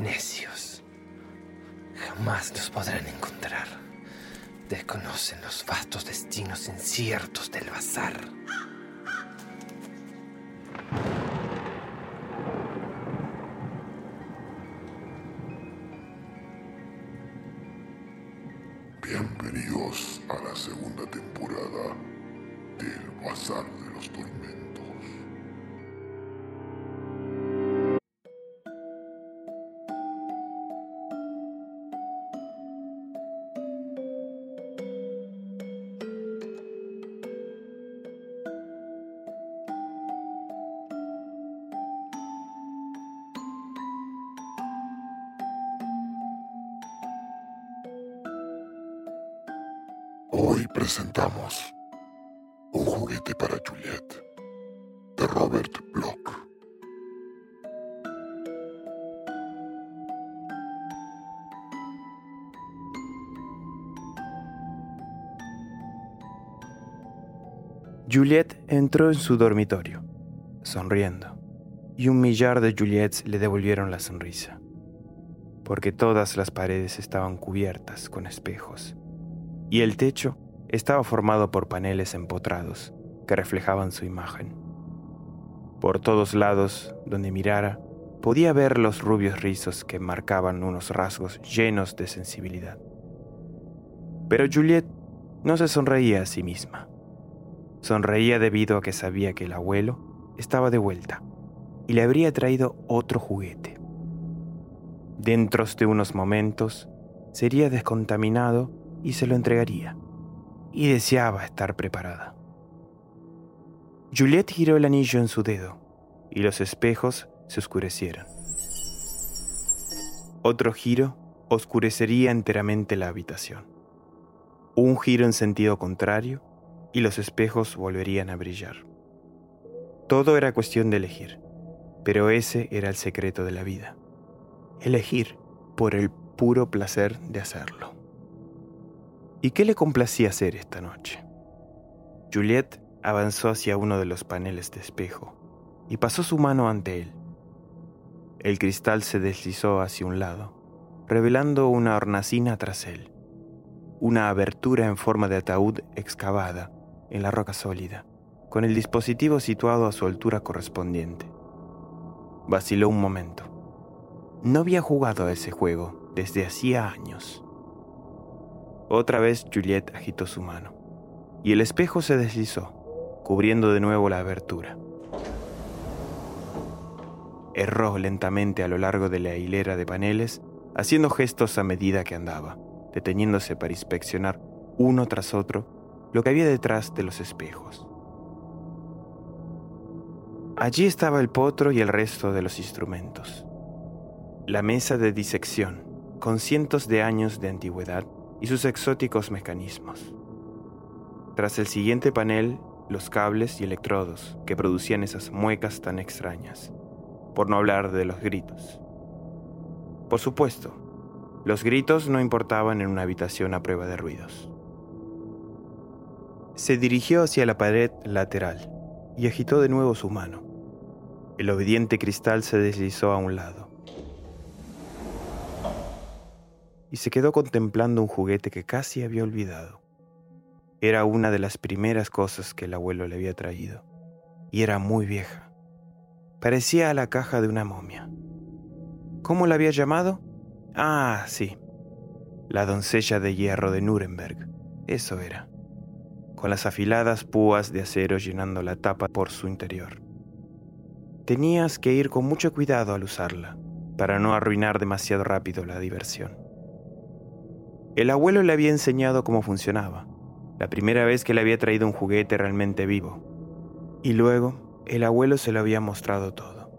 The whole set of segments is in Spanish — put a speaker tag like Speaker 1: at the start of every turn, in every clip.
Speaker 1: Necios. Jamás los podrán encontrar. Desconocen los vastos destinos inciertos del bazar.
Speaker 2: Bienvenidos a la segunda temporada del Bazar de los Tormentos. Juliet
Speaker 3: entró en su dormitorio, sonriendo, y un millar de Juliets le devolvieron la sonrisa, porque todas las paredes estaban cubiertas con espejos, y el techo estaba formado por paneles empotrados que reflejaban su imagen. Por todos lados, donde mirara, podía ver los rubios rizos que marcaban unos rasgos llenos de sensibilidad. Pero Juliet no se sonreía a sí misma. Sonreía debido a que sabía que el abuelo estaba de vuelta y le habría traído otro juguete. Dentro de unos momentos sería descontaminado y se lo entregaría, y deseaba estar preparada. Juliet giró el anillo en su dedo y los espejos se oscurecieron. Otro giro oscurecería enteramente la habitación. Un giro en sentido contrario y los espejos volverían a brillar. Todo era cuestión de elegir, pero ese era el secreto de la vida. Elegir por el puro placer de hacerlo. ¿Y qué le complacía hacer esta noche? Juliet avanzó hacia uno de los paneles de espejo y pasó su mano ante él. El cristal se deslizó hacia un lado, revelando una hornacina tras él, una abertura en forma de ataúd excavada en la roca sólida, con el dispositivo situado a su altura correspondiente. Vaciló un momento. No había jugado a ese juego desde hacía años. Otra vez Juliet agitó su mano, y el espejo se deslizó, cubriendo de nuevo la abertura. Erró lentamente a lo largo de la hilera de paneles, haciendo gestos a medida que andaba, deteniéndose para inspeccionar uno tras otro lo que había detrás de los espejos. Allí estaba el potro y el resto de los instrumentos. La mesa de disección, con cientos de años de antigüedad y sus exóticos mecanismos. Tras el siguiente panel, los cables y electrodos que producían esas muecas tan extrañas, por no hablar de los gritos. Por supuesto, los gritos no importaban en una habitación a prueba de ruidos. Se dirigió hacia la pared lateral y agitó de nuevo su mano. El obediente cristal se deslizó a un lado. Y se quedó contemplando un juguete que casi había olvidado. Era una de las primeras cosas que el abuelo le había traído, y era muy vieja. Parecía a la caja de una momia. ¿Cómo la había llamado? Ah, sí. La doncella de hierro de Nuremberg. Eso era. Con las afiladas púas de acero llenando la tapa por su interior. Tenías que ir con mucho cuidado al usarla, para no arruinar demasiado rápido la diversión. El abuelo le había enseñado cómo funcionaba, la primera vez que le había traído un juguete realmente vivo. Y luego, el abuelo se lo había mostrado todo.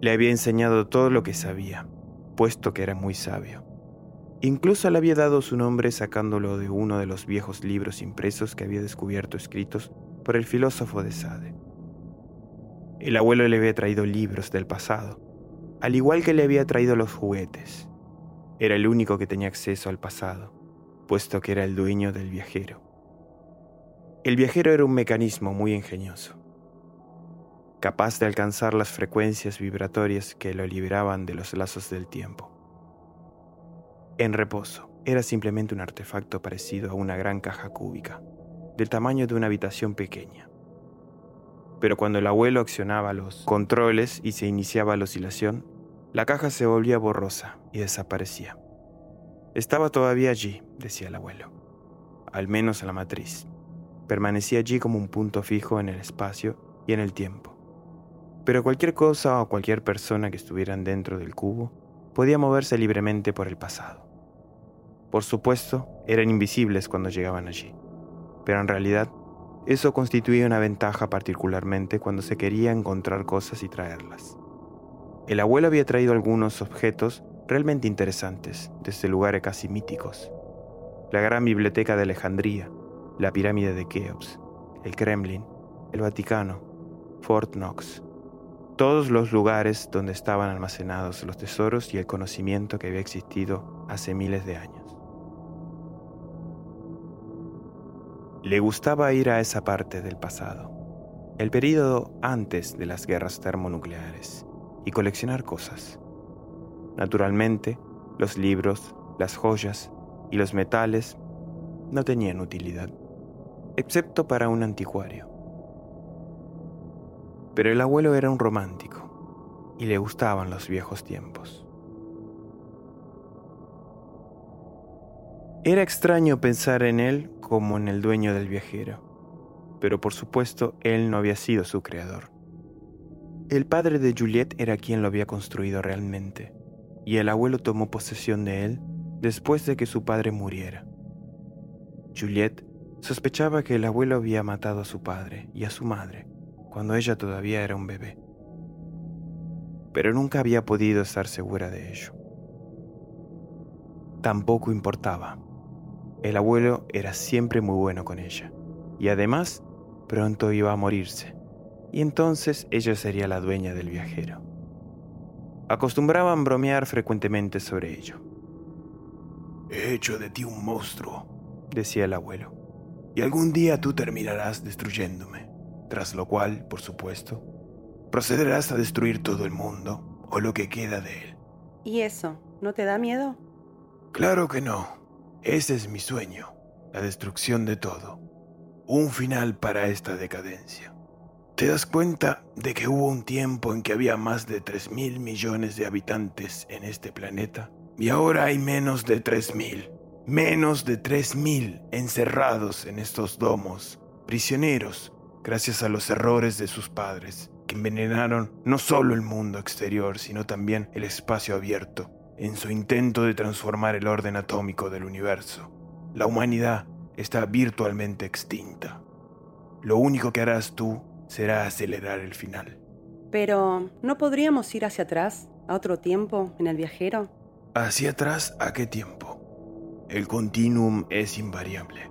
Speaker 3: Le había enseñado todo lo que sabía, puesto que era muy sabio. Incluso le había dado su nombre sacándolo de uno de los viejos libros impresos que había descubierto escritos por el filósofo de Sade. El abuelo le había traído libros del pasado, al igual que le había traído los juguetes. Era el único que tenía acceso al pasado, puesto que era el dueño del viajero. El viajero era un mecanismo muy ingenioso, capaz de alcanzar las frecuencias vibratorias que lo liberaban de los lazos del tiempo. En reposo, era simplemente un artefacto parecido a una gran caja cúbica, del tamaño de una habitación pequeña. Pero cuando el abuelo accionaba los controles y se iniciaba la oscilación, la caja se volvía borrosa y desaparecía. Estaba todavía allí, decía el abuelo, al menos en la matriz. Permanecía allí como un punto fijo en el espacio y en el tiempo. Pero cualquier cosa o cualquier persona que estuvieran dentro del cubo podía moverse libremente por el pasado. Por supuesto, eran invisibles cuando llegaban allí, pero en realidad eso constituía una ventaja particularmente cuando se quería encontrar cosas y traerlas. El abuelo había traído algunos objetos realmente interesantes desde lugares casi míticos. La gran biblioteca de Alejandría, la pirámide de Keops, el Kremlin, el Vaticano, Fort Knox, todos los lugares donde estaban almacenados los tesoros y el conocimiento que había existido hace miles de años. Le gustaba ir a esa parte del pasado, el período antes de las guerras termonucleares, y coleccionar cosas. Naturalmente, los libros, las joyas y los metales no tenían utilidad, excepto para un anticuario. Pero el abuelo era un romántico y le gustaban los viejos tiempos. Era extraño pensar en él como en el dueño del viajero, pero por supuesto él no había sido su creador. El padre de Juliet era quien lo había construido realmente, y el abuelo tomó posesión de él después de que su padre muriera. Juliet sospechaba que el abuelo había matado a su padre y a su madre cuando ella todavía era un bebé, pero nunca había podido estar segura de ello. Tampoco importaba el abuelo era siempre muy bueno con ella, y además pronto iba a morirse, y entonces ella sería la dueña del viajero. Acostumbraban bromear frecuentemente sobre ello.
Speaker 2: He hecho de ti un monstruo,
Speaker 3: decía el abuelo,
Speaker 2: y algún día tú terminarás destruyéndome, tras lo cual, por supuesto, procederás a destruir todo el mundo o lo que queda de él.
Speaker 4: ¿Y eso? ¿No te da miedo?
Speaker 2: Claro que no. Ese es mi sueño, la destrucción de todo. Un final para esta decadencia. ¿Te das cuenta de que hubo un tiempo en que había más de 3 mil millones de habitantes en este planeta? Y ahora hay menos de 3 mil. Menos de 3 mil encerrados en estos domos, prisioneros, gracias a los errores de sus padres, que envenenaron no solo el mundo exterior, sino también el espacio abierto en su intento de transformar el orden atómico del universo. La humanidad está virtualmente extinta. Lo único que harás tú será acelerar el final.
Speaker 4: Pero, ¿no podríamos ir hacia atrás, a otro tiempo, en el viajero?
Speaker 2: ¿Hacia atrás a qué tiempo? El continuum es invariable.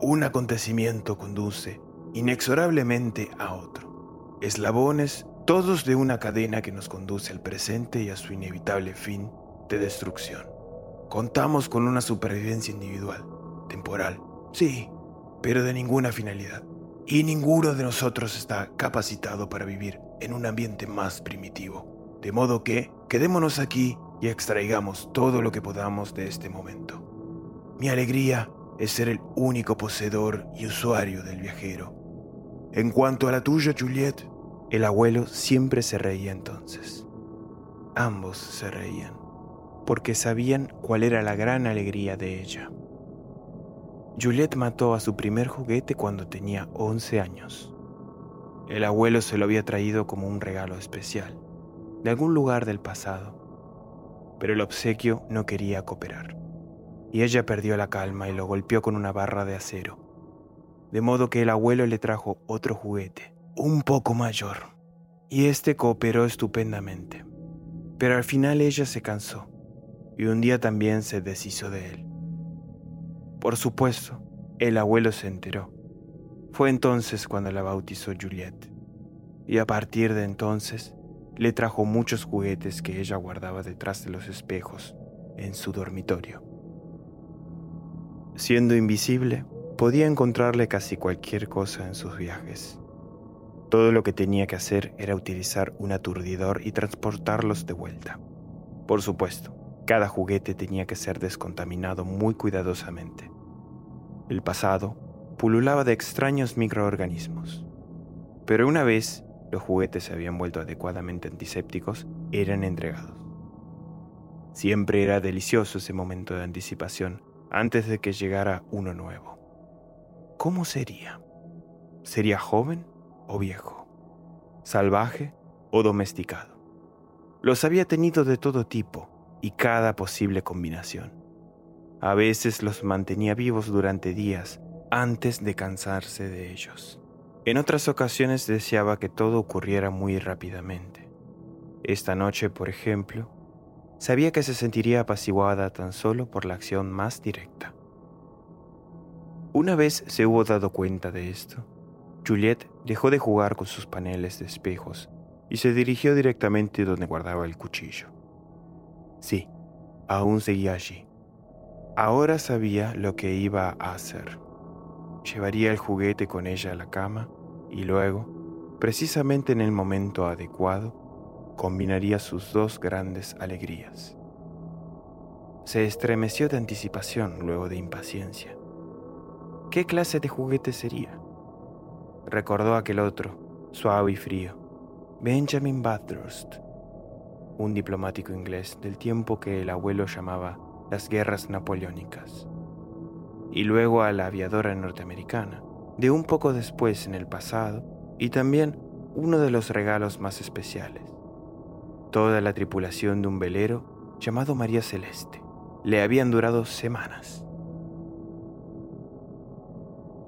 Speaker 2: Un acontecimiento conduce inexorablemente a otro. Eslabones, todos de una cadena que nos conduce al presente y a su inevitable fin de destrucción. Contamos con una supervivencia individual, temporal, sí, pero de ninguna finalidad. Y ninguno de nosotros está capacitado para vivir en un ambiente más primitivo. De modo que quedémonos aquí y extraigamos todo lo que podamos de este momento. Mi alegría es ser el único poseedor y usuario del viajero. En cuanto a la tuya, Juliet,
Speaker 3: el abuelo siempre se reía entonces. Ambos se reían porque sabían cuál era la gran alegría de ella. Juliet mató a su primer juguete cuando tenía 11 años. El abuelo se lo había traído como un regalo especial, de algún lugar del pasado, pero el obsequio no quería cooperar, y ella perdió la calma y lo golpeó con una barra de acero, de modo que el abuelo le trajo otro juguete, un poco mayor, Y este cooperó estupendamente. Pero al final ella se cansó y un día también se deshizo de él. Por supuesto, el abuelo se enteró. Fue entonces cuando la bautizó Juliet. Y a partir de entonces le trajo muchos juguetes que ella guardaba detrás de los espejos en su dormitorio. Siendo invisible, podía encontrarle casi cualquier cosa en sus viajes. Todo lo que tenía que hacer era utilizar un aturdidor y transportarlos de vuelta. Por supuesto, cada juguete tenía que ser descontaminado muy cuidadosamente. El pasado pululaba de extraños microorganismos. Pero una vez los juguetes se habían vuelto adecuadamente antisépticos, eran entregados. Siempre era delicioso ese momento de anticipación antes de que llegara uno nuevo. ¿Cómo sería? ¿Sería joven o viejo? ¿Salvaje o domesticado? Los había tenido de todo tipo y cada posible combinación. A veces los mantenía vivos durante días antes de cansarse de ellos. En otras ocasiones deseaba que todo ocurriera muy rápidamente. Esta noche, por ejemplo, sabía que se sentiría apaciguada tan solo por la acción más directa. Una vez se hubo dado cuenta de esto, Juliet dejó de jugar con sus paneles de espejos y se dirigió directamente donde guardaba el cuchillo. Sí, aún seguía allí. Ahora sabía lo que iba a hacer. Llevaría el juguete con ella a la cama y luego, precisamente en el momento adecuado, combinaría sus dos grandes alegrías. Se estremeció de anticipación luego de impaciencia. ¿Qué clase de juguete sería? Recordó aquel otro, suave y frío, Benjamin Bathurst, un diplomático inglés del tiempo que el abuelo llamaba las guerras napoleónicas y luego a la aviadora norteamericana, de un poco después en el pasado, y también uno de los regalos más especiales. Toda la tripulación de un velero llamado María Celeste. Le habían durado semanas.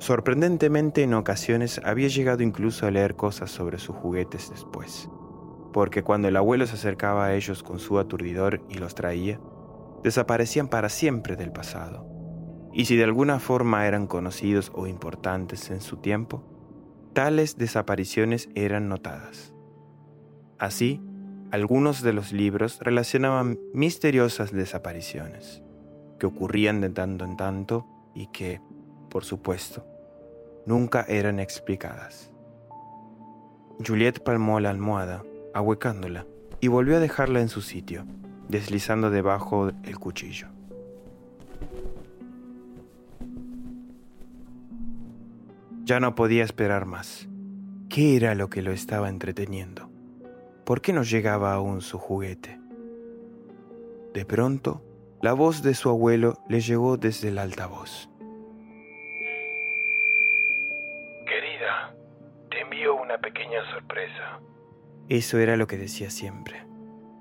Speaker 3: Sorprendentemente en ocasiones había llegado incluso a leer cosas sobre sus juguetes después, porque cuando el abuelo se acercaba a ellos con su aturdidor y los traía, desaparecían para siempre del pasado y si de alguna forma eran conocidos o importantes en su tiempo, tales desapariciones eran notadas. Así, algunos de los libros relacionaban misteriosas desapariciones, que ocurrían de tanto en tanto y que, por supuesto, nunca eran explicadas. Juliet palmó la almohada, ahuecándola, y volvió a dejarla en su sitio, deslizando debajo el cuchillo. Ya no podía esperar más. ¿Qué era lo que lo estaba entreteniendo? ¿Por qué no llegaba aún su juguete? De pronto, la voz de su abuelo le llegó desde el altavoz.
Speaker 5: Sorpresa.
Speaker 3: Eso era lo que decía siempre.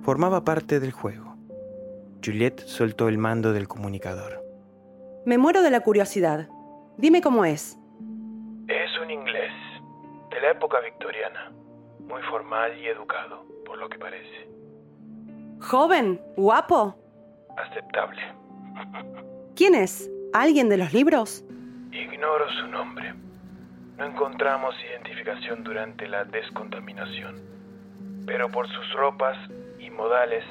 Speaker 3: Formaba parte del juego. Juliet soltó el mando del comunicador.
Speaker 4: Me muero de la curiosidad. Dime cómo es
Speaker 5: la época victoriana, muy formal y educado, por lo que parece.
Speaker 4: ¿Joven? ¿Guapo?
Speaker 5: Aceptable.
Speaker 4: ¿Quién es? ¿Alguien de los libros?
Speaker 5: Ignoro su nombre. No encontramos identificación durante la descontaminación, pero por sus ropas y modales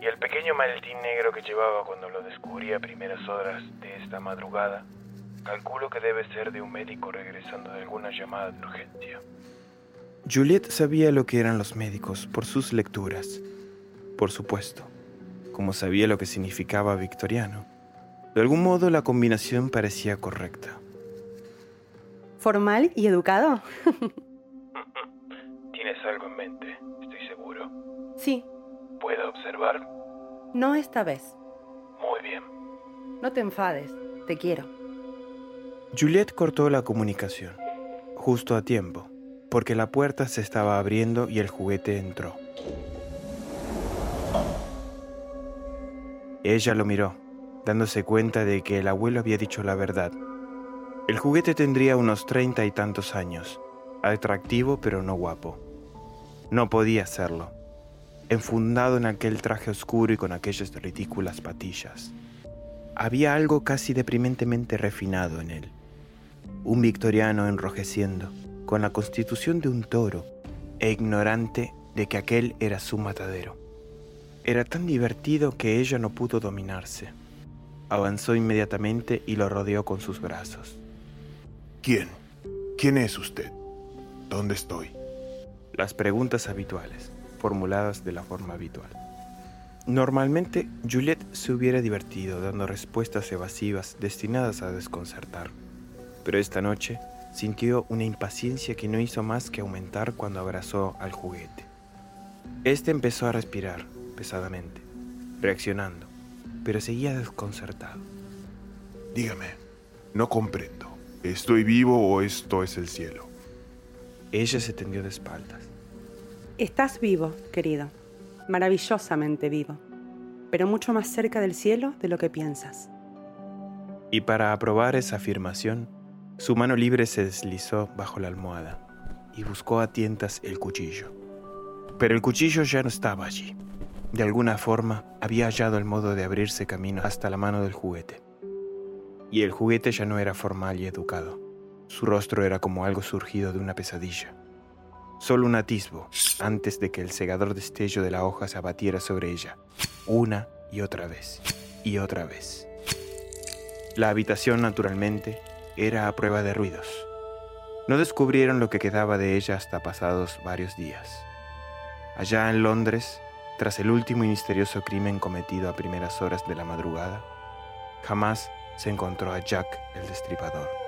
Speaker 5: y el pequeño maletín negro que llevaba cuando lo descubrí a primeras horas de esta madrugada, Calculo que debe ser de un médico regresando de alguna llamada de urgencia.
Speaker 3: Juliet sabía lo que eran los médicos por sus lecturas. Por supuesto, como sabía lo que significaba victoriano. De algún modo la combinación parecía correcta.
Speaker 4: ¿Formal y educado?
Speaker 5: Tienes algo en mente, estoy seguro.
Speaker 4: Sí.
Speaker 5: ¿Puedo observar?
Speaker 4: No esta vez.
Speaker 5: Muy bien.
Speaker 4: No te enfades, te quiero.
Speaker 3: Juliet cortó la comunicación, justo a tiempo, porque la puerta se estaba abriendo y el juguete entró. Ella lo miró, dándose cuenta de que el abuelo había dicho la verdad. El juguete tendría unos treinta y tantos años, atractivo pero no guapo. No podía hacerlo, enfundado en aquel traje oscuro y con aquellas ridículas patillas. Había algo casi deprimentemente refinado en él. Un victoriano enrojeciendo, con la constitución de un toro, e ignorante de que aquel era su matadero. Era tan divertido que ella no pudo dominarse. Avanzó inmediatamente y lo rodeó con sus brazos.
Speaker 2: ¿Quién? ¿Quién es usted? ¿Dónde estoy?
Speaker 3: Las preguntas habituales, formuladas de la forma habitual. Normalmente, Juliet se hubiera divertido dando respuestas evasivas destinadas a desconcertar, pero esta noche sintió una impaciencia que no hizo más que aumentar cuando abrazó al juguete. Este empezó a respirar pesadamente, reaccionando, pero seguía desconcertado.
Speaker 2: Dígame, no comprendo. ¿Estoy vivo o esto es el cielo?
Speaker 3: Ella se tendió de espaldas.
Speaker 4: Estás vivo, querido, maravillosamente vivo, pero mucho más cerca del cielo de lo que piensas.
Speaker 3: Y para aprobar esa afirmación, su mano libre se deslizó bajo la almohada y buscó a tientas el cuchillo. Pero el cuchillo ya no estaba allí. De alguna forma había hallado el modo de abrirse camino hasta la mano del juguete. Y el juguete ya no era formal y educado. Su rostro era como algo surgido de una pesadilla. Solo un atisbo antes de que el cegador destello de la hoja se abatiera sobre ella, una y otra vez, y otra vez. La habitación, naturalmente, era a prueba de ruidos. No descubrieron lo que quedaba de ella hasta pasados varios días. Allá en Londres, tras el último y misterioso crimen cometido a primeras horas de la madrugada, jamás se encontró a Jack el Destripador.